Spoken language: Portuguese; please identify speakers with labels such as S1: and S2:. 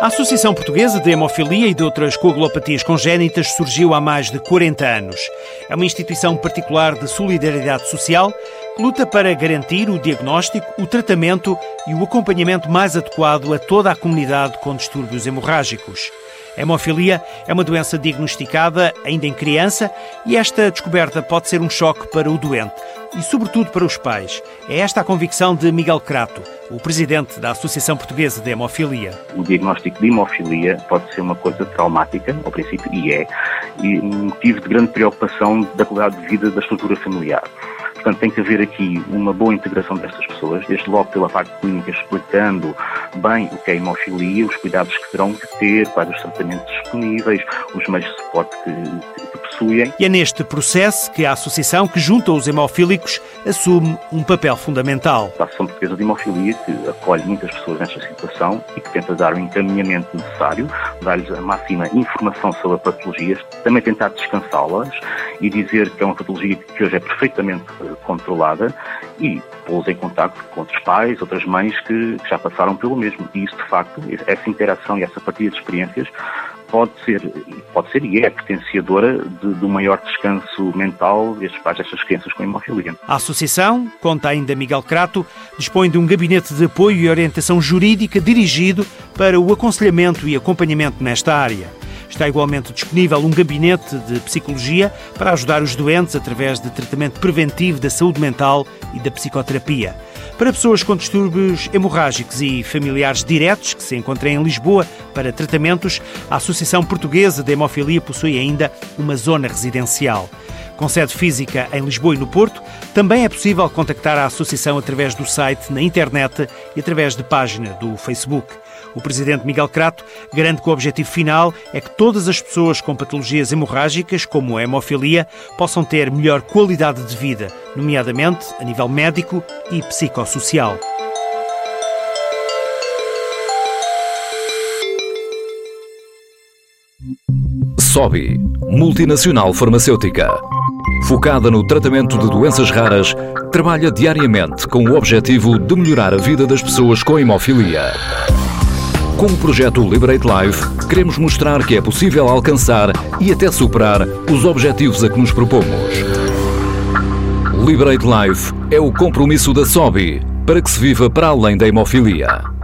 S1: A Associação Portuguesa de Hemofilia e de outras coagulopatias congénitas surgiu há mais de 40 anos. É uma instituição particular de solidariedade social que luta para garantir o diagnóstico, o tratamento e o acompanhamento mais adequado a toda a comunidade com distúrbios hemorrágicos. Hemofilia é uma doença diagnosticada ainda em criança e esta descoberta pode ser um choque para o doente e, sobretudo, para os pais. É esta a convicção de Miguel Crato, o presidente da Associação Portuguesa de Hemofilia.
S2: O diagnóstico de hemofilia pode ser uma coisa traumática, ao princípio, e é, e um motivo de grande preocupação da qualidade de vida da estrutura familiar. Portanto, tem que haver aqui uma boa integração destas pessoas, desde logo pela parte clínica, explicando bem o que é hemofilia, os cuidados que terão que ter, quais os tratamentos disponíveis, os meios de suporte que, que possuem.
S1: E é neste processo que a associação que junta os hemofílicos assume um papel fundamental.
S2: A Associação Portuguesa de Hemofilia, que acolhe muitas pessoas nesta situação e que tenta dar o encaminhamento necessário, dar-lhes a máxima informação sobre a patologia, também tentar descansá-las e dizer que é uma patologia que hoje é perfeitamente eh, controlada e pô-los em contato com outros pais, outras mães que, que já passaram pelo mesmo. E isso, de facto, essa interação e essa partilha de experiências pode ser, pode ser e é potenciadora de, do maior descanso mental destes pais, destas crianças com hemofilia.
S1: A associação, conta ainda Miguel Crato, dispõe de um gabinete de apoio e orientação jurídica dirigido para o aconselhamento e acompanhamento nesta área. Está igualmente disponível um gabinete de psicologia para ajudar os doentes através de tratamento preventivo da saúde mental e da psicoterapia. Para pessoas com distúrbios hemorrágicos e familiares diretos que se encontrem em Lisboa para tratamentos, a Associação Portuguesa de Hemofilia possui ainda uma zona residencial. Com sede física em Lisboa e no Porto, também é possível contactar a associação através do site na internet e através de página do Facebook. O presidente Miguel Crato garante que o objetivo final é que todas as pessoas com patologias hemorrágicas, como a hemofilia, possam ter melhor qualidade de vida, nomeadamente a nível médico e psicossocial.
S3: SOBI, multinacional farmacêutica. Focada no tratamento de doenças raras, trabalha diariamente com o objetivo de melhorar a vida das pessoas com hemofilia. Com o projeto Liberate Life, queremos mostrar que é possível alcançar e até superar os objetivos a que nos propomos. Liberate Life é o compromisso da SOBI para que se viva para além da hemofilia.